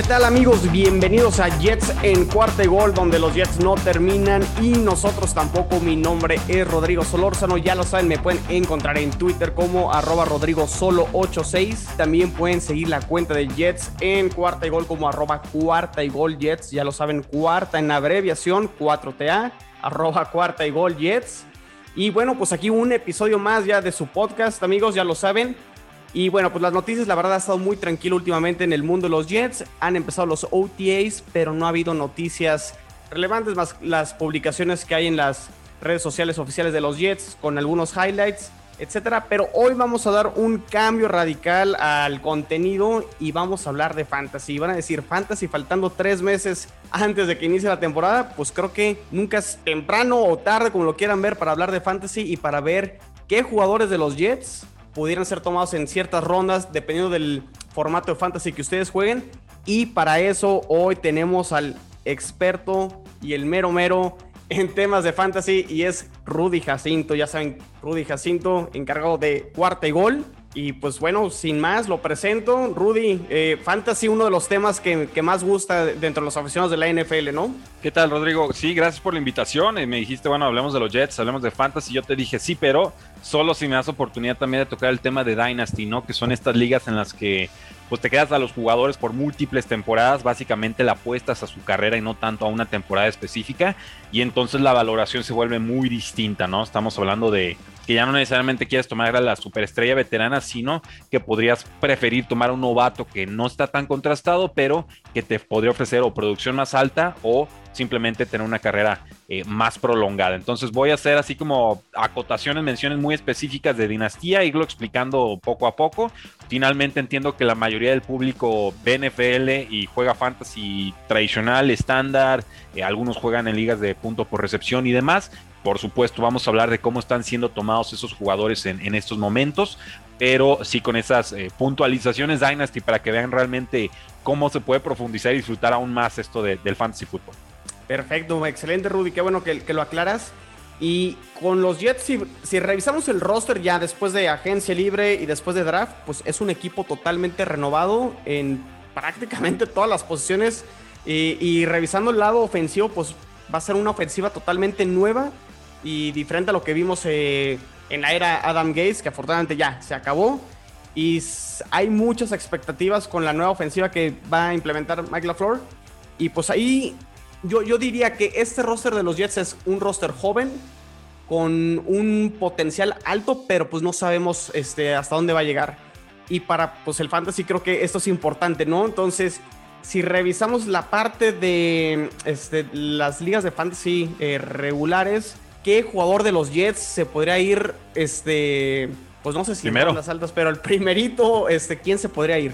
¿Qué tal amigos? Bienvenidos a Jets en cuarta y gol, donde los Jets no terminan y nosotros tampoco. Mi nombre es Rodrigo Solórzano, ya lo saben, me pueden encontrar en Twitter como arroba Rodrigo Solo 86. También pueden seguir la cuenta de Jets en cuarta y gol como arroba cuarta y gol Jets. Ya lo saben, cuarta en abreviación, 4TA, arroba cuarta y gol Jets. Y bueno, pues aquí un episodio más ya de su podcast, amigos, ya lo saben. Y bueno, pues las noticias, la verdad, ha estado muy tranquilo últimamente en el mundo de los Jets. Han empezado los OTAs, pero no ha habido noticias relevantes más las publicaciones que hay en las redes sociales oficiales de los Jets con algunos highlights, etcétera. Pero hoy vamos a dar un cambio radical al contenido y vamos a hablar de fantasy. Van a decir fantasy faltando tres meses antes de que inicie la temporada. Pues creo que nunca es temprano o tarde, como lo quieran ver, para hablar de fantasy y para ver qué jugadores de los Jets pudieran ser tomados en ciertas rondas dependiendo del formato de fantasy que ustedes jueguen. Y para eso hoy tenemos al experto y el mero mero en temas de fantasy y es Rudy Jacinto. Ya saben, Rudy Jacinto encargado de cuarta y gol. Y pues bueno, sin más, lo presento. Rudy, eh, fantasy, uno de los temas que, más gusta dentro de los aficionados de la NFL, ¿no? ¿Qué tal, Rodrigo? Sí, gracias por la invitación. Eh, me dijiste, bueno, hablemos de los Jets, hablemos de fantasy. Yo te dije, sí, pero solo si me das oportunidad también de tocar el tema de Dynasty, ¿no? Que son estas ligas en las que pues te quedas a los jugadores por múltiples temporadas, básicamente la apuestas a su carrera y no tanto a una temporada específica, y entonces la valoración se vuelve muy distinta, ¿no? Estamos hablando de que ya no necesariamente quieres tomar a la superestrella veterana, sino que podrías preferir tomar a un novato que no está tan contrastado, pero que te podría ofrecer o producción más alta o simplemente tener una carrera eh, más prolongada. Entonces voy a hacer así como acotaciones, menciones muy específicas de dinastía, irlo explicando poco a poco. Finalmente entiendo que la mayoría del público ve NFL y juega fantasy tradicional, estándar, eh, algunos juegan en ligas de punto por recepción y demás. Por supuesto, vamos a hablar de cómo están siendo tomados esos jugadores en, estos momentos, pero sí con esas eh, puntualizaciones Dynasty para que vean realmente cómo se puede profundizar y disfrutar aún más esto del fantasy fútbol. Perfecto, excelente Rudy, qué bueno que, lo aclaras. Y con los Jets, si, revisamos el roster ya después de agencia libre y después de draft, pues es un equipo totalmente renovado en prácticamente todas las posiciones. Y, revisando el lado ofensivo, pues va a ser una ofensiva totalmente nueva y diferente a lo que vimos eh, en la era Adam Gates, que afortunadamente ya se acabó. Y hay muchas expectativas con la nueva ofensiva que va a implementar Mike LaFleur. Y pues ahí yo, diría que este roster de los Jets es un roster joven con un potencial alto, pero pues no sabemos este, hasta dónde va a llegar. Y para pues el fantasy creo que esto es importante, ¿no? Entonces, si revisamos la parte de este, las ligas de fantasy eh, regulares, ¿qué jugador de los Jets se podría ir, este, pues no sé si Primero. las altas, pero el primerito, este, ¿quién se podría ir?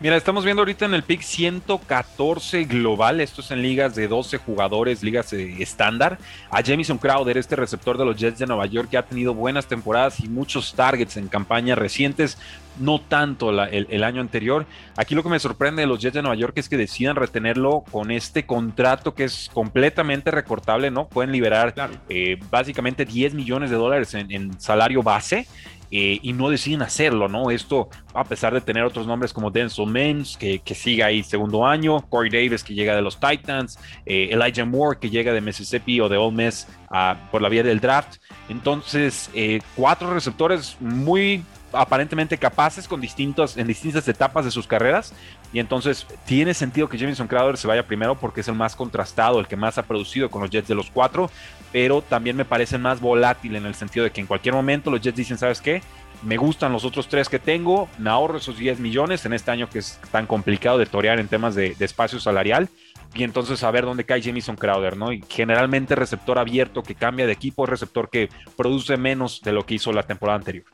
Mira, estamos viendo ahorita en el pick 114 global, esto es en ligas de 12 jugadores, ligas eh, estándar, a Jamison Crowder, este receptor de los Jets de Nueva York que ha tenido buenas temporadas y muchos targets en campañas recientes, no tanto el, año anterior. Aquí lo que me sorprende de los Jets de Nueva York es que decidan retenerlo con este contrato que es completamente recortable, ¿no? Pueden liberar eh, básicamente 10 millones de dólares en salario base eh, y no deciden hacerlo, ¿no? Esto, a pesar de tener otros nombres como Denzel Mims, que, que sigue ahí segundo año, Corey Davis, que llega de los Titans, eh, Elijah Moore, que llega de Mississippi o de Ole Miss ah, por la vía del draft. Entonces, eh, cuatro receptores muy aparentemente capaces con distintos, en distintas etapas de sus carreras. Y entonces tiene sentido que Jameson Crowder se vaya primero porque es el más contrastado, el que más ha producido con los Jets de los cuatro. Pero también me parece más volátil en el sentido de que en cualquier momento los Jets dicen, ¿sabes qué? Me gustan los otros tres que tengo, me ahorro esos 10 millones en este año que es tan complicado de torear en temas de, espacio salarial y entonces a ver dónde cae Jamison Crowder, ¿no? Y generalmente receptor abierto que cambia de equipo, receptor que produce menos de lo que hizo la temporada anterior.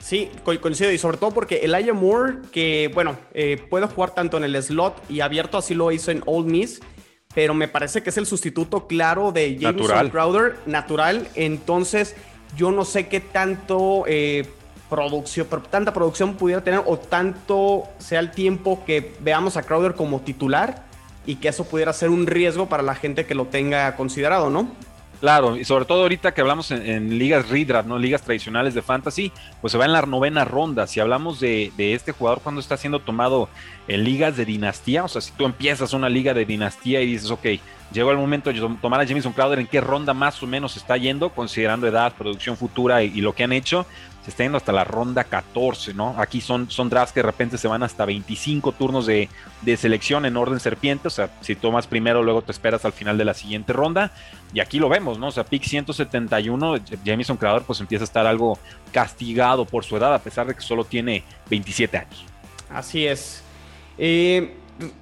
Sí, coincido, y sobre todo porque Elijah Moore, que bueno, eh, puede jugar tanto en el slot y abierto, así lo hizo en Old Miss, pero me parece que es el sustituto claro de Jamison Crowder, natural. Entonces, yo no sé qué tanto eh, producción, tanta producción pudiera tener o tanto sea el tiempo que veamos a Crowder como titular y que eso pudiera ser un riesgo para la gente que lo tenga considerado, ¿no? Claro, y sobre todo ahorita que hablamos en, ligas redraft, ¿no? Ligas tradicionales de fantasy, pues se va en la novena ronda. Si hablamos de, de, este jugador cuando está siendo tomado en ligas de dinastía, o sea, si tú empiezas una liga de dinastía y dices, ok, llegó el momento de tomar a Jameson Crowder, ¿en qué ronda más o menos está yendo? Considerando edad, producción futura y, lo que han hecho, está yendo hasta la ronda 14, ¿no? Aquí son, son drafts que de repente se van hasta 25 turnos de, selección en orden serpiente, o sea, si tomas primero, luego te esperas al final de la siguiente ronda, y aquí lo vemos, ¿no? O sea, pick 171, Jamison Creador pues empieza a estar algo castigado por su edad, a pesar de que solo tiene 27 años. Así es. Eh,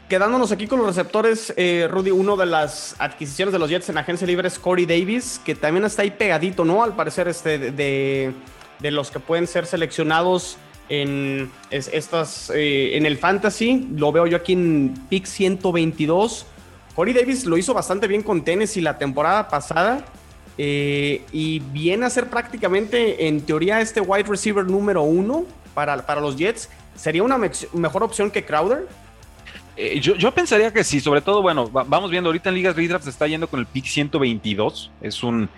quedándonos aquí con los receptores, eh, Rudy, uno de las adquisiciones de los Jets en agencia libre es Corey Davis, que también está ahí pegadito, ¿no? Al parecer, este de de los que pueden ser seleccionados en, estas, eh, en el fantasy. Lo veo yo aquí en pick 122. Corey Davis lo hizo bastante bien con Tennessee la temporada pasada. Eh, y viene a ser prácticamente, en teoría, este wide receiver número uno para, para los Jets. ¿Sería una mejor opción que Crowder? Eh, yo, pensaría que sí, sobre todo, bueno, vamos viendo ahorita en ligas redraft se está yendo con el pick 122. Es un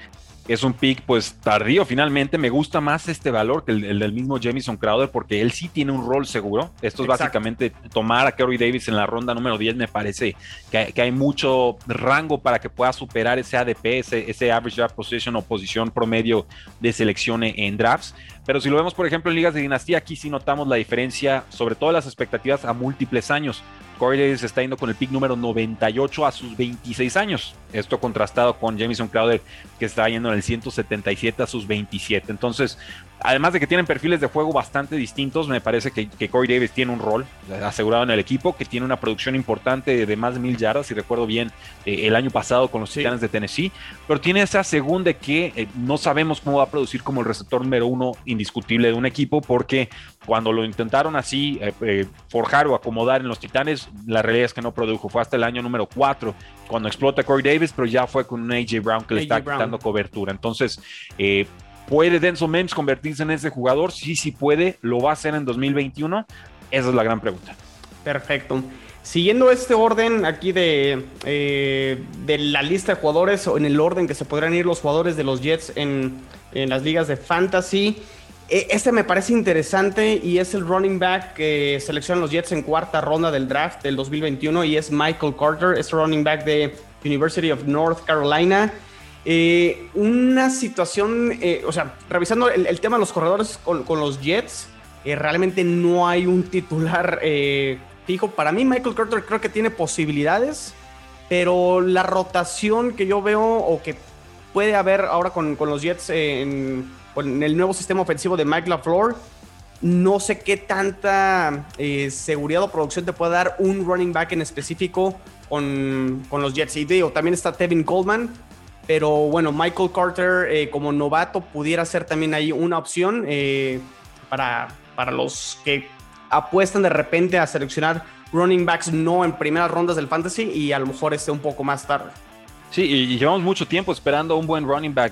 es un pick pues tardío finalmente. Me gusta más este valor que el, del mismo Jamison Crowder porque él sí tiene un rol seguro. Esto es básicamente tomar a Kerry Davis en la ronda número 10. Me parece que, hay mucho rango para que pueda superar ese ADP, ese, ese average draft position o posición promedio de selección en drafts. Pero si lo vemos, por ejemplo, en ligas de dinastía, aquí sí notamos la diferencia, sobre todo las expectativas a múltiples años. Corey está yendo con el pick número 98 a sus 26 años. Esto contrastado con Jamison Crowder, que está yendo en el 177 a sus 27. Entonces, además de que tienen perfiles de juego bastante distintos, me parece que, Corey Davis tiene un rol asegurado en el equipo, que tiene una producción importante de más de mil yardas, si recuerdo bien, eh, el año pasado con los Titanes de Tennessee, pero tiene esa segunda que eh, no sabemos cómo va a producir como el receptor número uno indiscutible de un equipo, porque cuando lo intentaron así eh, forjar o acomodar en los Titanes, la realidad es que no produjo, fue hasta el año número 4 cuando explota Corey Davis, pero ya fue con un AJ Brown que le está quitando cobertura. Entonces, ¿Puede Denzel Mims convertirse en ese jugador? Sí, sí puede. ¿Lo va a hacer en 2021? Esa es la gran pregunta. Perfecto. Siguiendo este orden aquí de, eh, de la lista de jugadores o en el orden que se podrán ir los jugadores de los Jets en, las ligas de fantasy, e, este me parece interesante y es el running back que seleccionan los Jets en cuarta ronda del draft del 2021 y es Michael Carter, es running back de University of North Carolina. Eh, una situación, eh, o sea, revisando el, tema de los corredores con, los Jets, eh, realmente no hay un titular fijo. Para mí, Michael Carter creo que tiene posibilidades, pero la rotación que yo veo o que puede haber ahora con, los Jets en, el nuevo sistema ofensivo de Mike LaFleur, no sé qué tanta seguridad o producción te puede dar un running back en específico con, con los Jets. Y digo, también está Tevin Coleman pero bueno, Michael Carter eh, como novato pudiera ser también ahí una opción eh, para, para los que apuestan de repente a seleccionar running backs no en primeras rondas del fantasy y a lo mejor esté un poco más tarde. Sí, y llevamos mucho tiempo esperando un buen running back